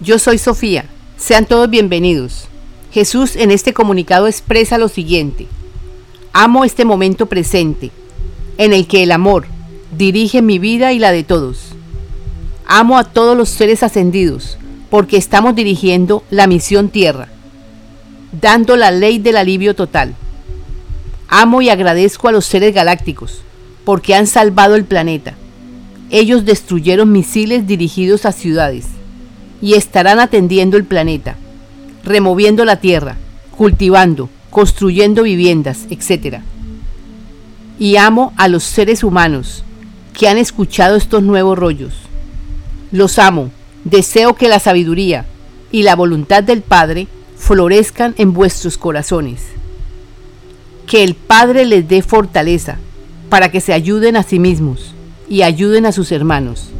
Yo soy Sofía. Sean todos bienvenidos. Jesús en este comunicado expresa lo siguiente. Amo este momento presente, en el que el amor dirige mi vida y la de todos. Amo a todos los seres ascendidos, porque estamos dirigiendo la misión Tierra, dando la ley del alivio total. Amo y agradezco a los seres galácticos, porque han salvado el planeta. Ellos destruyeron misiles dirigidos a ciudades y estarán atendiendo el planeta, removiendo la tierra, cultivando, construyendo viviendas, etc. Y amo a los seres humanos que han escuchado estos nuevos rollos. Los amo, deseo que la sabiduría y la voluntad del Padre florezcan en vuestros corazones. Que el Padre les dé fortaleza para que se ayuden a sí mismos y ayuden a sus hermanos.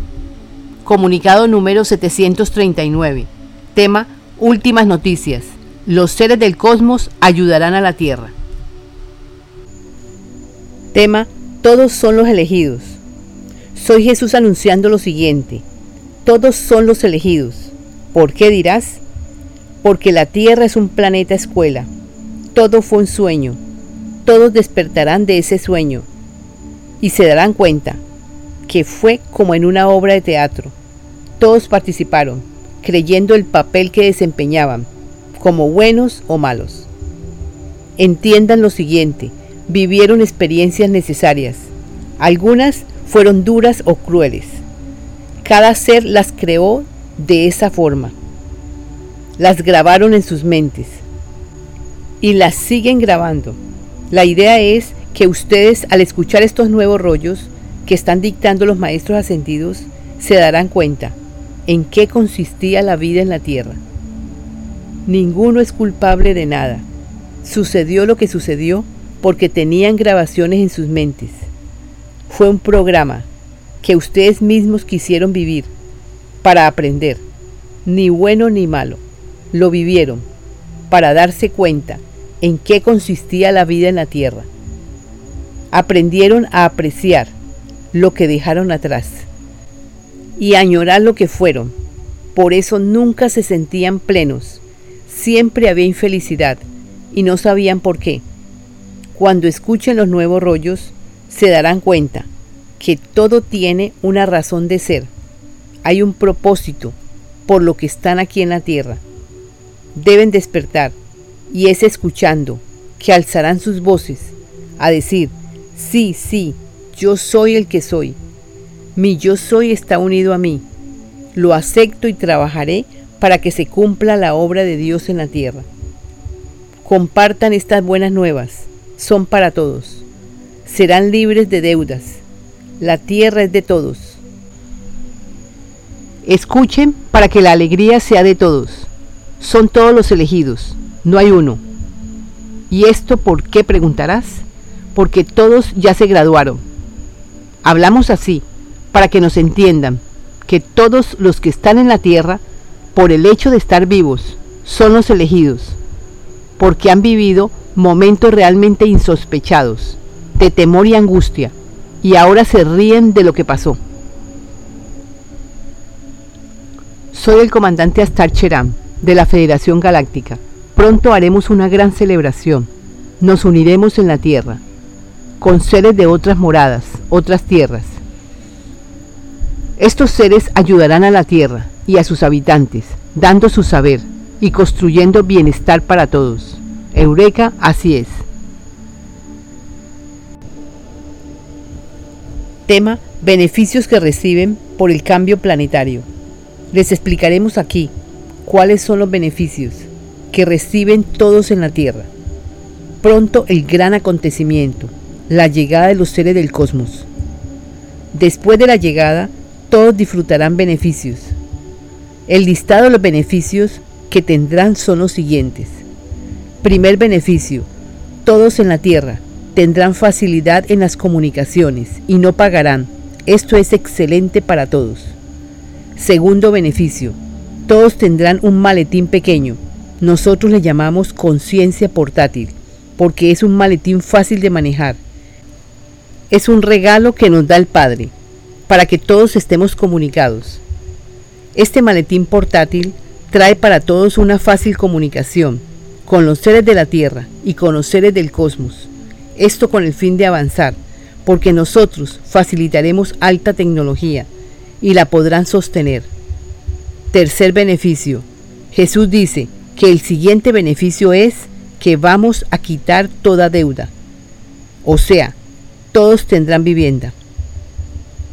Comunicado número 739. Tema Últimas noticias. Los seres del cosmos ayudarán a la Tierra. Tema Todos son los elegidos. Soy Jesús anunciando lo siguiente. Todos son los elegidos. ¿Por qué dirás? Porque la Tierra es un planeta escuela. Todo fue un sueño. Todos despertarán de ese sueño y se darán cuenta que fue como en una obra de teatro. Todos participaron, creyendo el papel que desempeñaban, como buenos o malos. Entiendan lo siguiente, vivieron experiencias necesarias. Algunas fueron duras o crueles. Cada ser las creó de esa forma. Las grabaron en sus mentes y las siguen grabando. La idea es que ustedes al escuchar estos nuevos rollos que están dictando los maestros ascendidos se darán cuenta en qué consistía la vida en la tierra. Ninguno es culpable de nada. Sucedió lo que sucedió porque tenían grabaciones en sus mentes. Fue un programa que ustedes mismos quisieron vivir para aprender, ni bueno ni malo. Lo vivieron para darse cuenta en qué consistía la vida en la tierra. Aprendieron a apreciar lo que dejaron atrás y añorar lo que fueron. Por eso nunca se sentían plenos. Siempre había infelicidad y no sabían por qué. Cuando escuchen los nuevos rollos, se darán cuenta que todo tiene una razón de ser. Hay un propósito por lo que están aquí en la tierra. Deben despertar y es escuchando que alzarán sus voces a decir, sí, sí, yo soy el que soy. Mi yo soy está unido a mí. Lo acepto y trabajaré para que se cumpla la obra de Dios en la tierra. Compartan estas buenas nuevas. Son para todos. Serán libres de deudas. La tierra es de todos. Escuchen para que la alegría sea de todos. Son todos los elegidos. No hay uno. ¿Y esto por qué preguntarás? Porque todos ya se graduaron Hablamos así, para que nos entiendan, que todos los que están en la tierra, por el hecho de estar vivos, son los elegidos, porque han vivido momentos realmente insospechados, de temor y angustia, y ahora se ríen de lo que pasó. Soy el comandante Astar Cheram, de la Federación Galáctica. Pronto haremos una gran celebración. Nos uniremos en la Tierra con seres de otras moradas, otras tierras. Estos seres ayudarán a la tierra y a sus habitantes, dando su saber y construyendo bienestar para todos. Eureka, así es. Tema, beneficios que reciben por el cambio planetario. Les explicaremos aquí cuáles son los beneficios que reciben todos en la Tierra. Pronto el gran acontecimiento, la llegada de los seres del cosmos. Después de la llegada, todos disfrutarán beneficios. El listado de los beneficios que tendrán son los siguientes. Primer beneficio, todos en la Tierra tendrán facilidad en las comunicaciones y no pagarán. Esto es excelente para todos. Segundo beneficio, todos tendrán un maletín pequeño. Nosotros le llamamos conciencia portátil, porque es un maletín fácil de manejar es un regalo que nos da el Padre para que todos estemos comunicados. Este maletín portátil trae para todos una fácil comunicación con los seres de la Tierra y con los seres del cosmos. Esto con el fin de avanzar, porque nosotros facilitaremos alta tecnología y la podrán sostener. Tercer beneficio. Jesús dice que el siguiente beneficio es que vamos a quitar toda deuda. O sea, todos tendrán vivienda.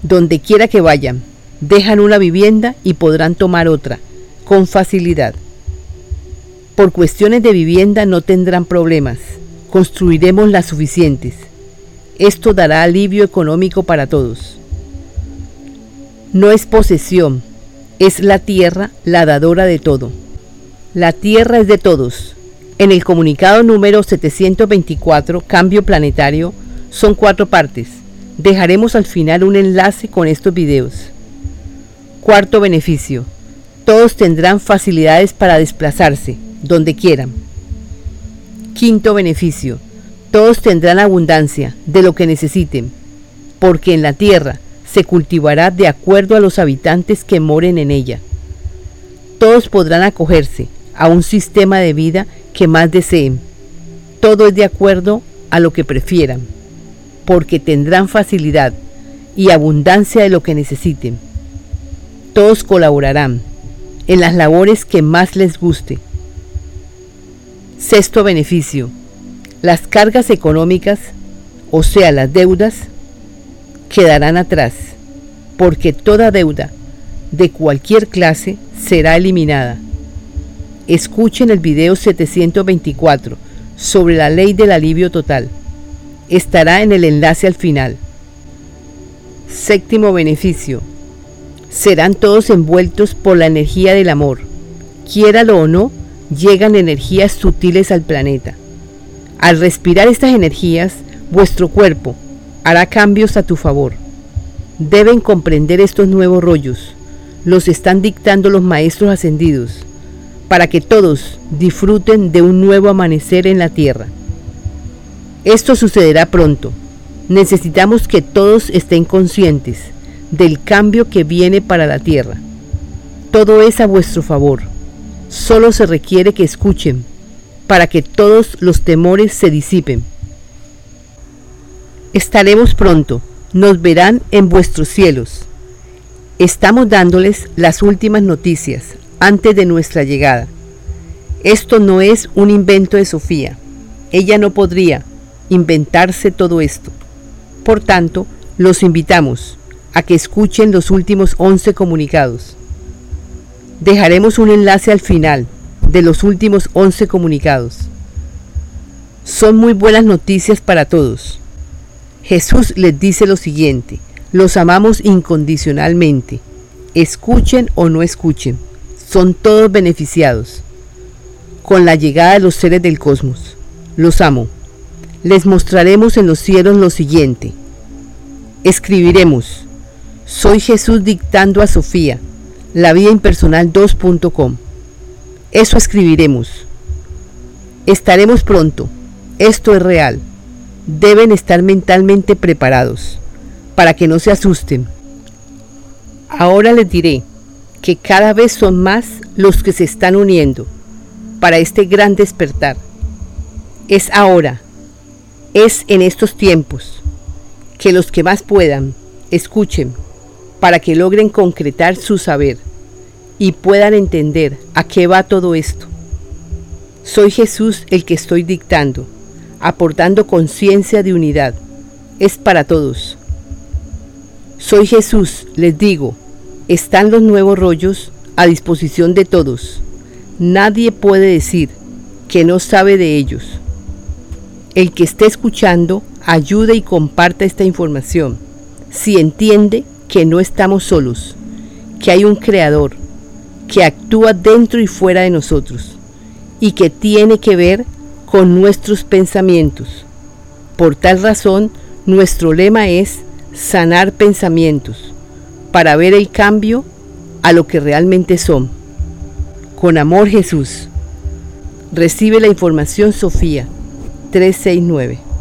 Donde quiera que vayan, dejan una vivienda y podrán tomar otra, con facilidad. Por cuestiones de vivienda no tendrán problemas, construiremos las suficientes. Esto dará alivio económico para todos. No es posesión, es la tierra la dadora de todo. La tierra es de todos. En el comunicado número 724, Cambio Planetario, son cuatro partes. Dejaremos al final un enlace con estos videos. Cuarto beneficio. Todos tendrán facilidades para desplazarse, donde quieran. Quinto beneficio. Todos tendrán abundancia de lo que necesiten, porque en la tierra se cultivará de acuerdo a los habitantes que moren en ella. Todos podrán acogerse a un sistema de vida que más deseen. Todo es de acuerdo a lo que prefieran porque tendrán facilidad y abundancia de lo que necesiten. Todos colaborarán en las labores que más les guste. Sexto beneficio. Las cargas económicas, o sea, las deudas, quedarán atrás, porque toda deuda de cualquier clase será eliminada. Escuchen el video 724 sobre la ley del alivio total estará en el enlace al final. Séptimo beneficio. Serán todos envueltos por la energía del amor. Quiéralo o no, llegan energías sutiles al planeta. Al respirar estas energías, vuestro cuerpo hará cambios a tu favor. Deben comprender estos nuevos rollos. Los están dictando los maestros ascendidos, para que todos disfruten de un nuevo amanecer en la tierra. Esto sucederá pronto. Necesitamos que todos estén conscientes del cambio que viene para la tierra. Todo es a vuestro favor. Solo se requiere que escuchen para que todos los temores se disipen. Estaremos pronto. Nos verán en vuestros cielos. Estamos dándoles las últimas noticias antes de nuestra llegada. Esto no es un invento de Sofía. Ella no podría, inventarse todo esto. Por tanto, los invitamos a que escuchen los últimos 11 comunicados. Dejaremos un enlace al final de los últimos 11 comunicados. Son muy buenas noticias para todos. Jesús les dice lo siguiente, los amamos incondicionalmente. Escuchen o no escuchen, son todos beneficiados con la llegada de los seres del cosmos. Los amo les mostraremos en los cielos lo siguiente. Escribiremos, soy Jesús dictando a Sofía, la vida impersonal 2.com. Eso escribiremos. Estaremos pronto. Esto es real. Deben estar mentalmente preparados para que no se asusten. Ahora les diré que cada vez son más los que se están uniendo para este gran despertar. Es ahora es en estos tiempos que los que más puedan escuchen para que logren concretar su saber y puedan entender a qué va todo esto. Soy Jesús el que estoy dictando, aportando conciencia de unidad. Es para todos. Soy Jesús, les digo, están los nuevos rollos a disposición de todos. Nadie puede decir que no sabe de ellos. El que esté escuchando, ayude y comparta esta información. Si entiende que no estamos solos, que hay un creador, que actúa dentro y fuera de nosotros y que tiene que ver con nuestros pensamientos. Por tal razón, nuestro lema es sanar pensamientos para ver el cambio a lo que realmente son. Con amor Jesús. Recibe la información Sofía 369.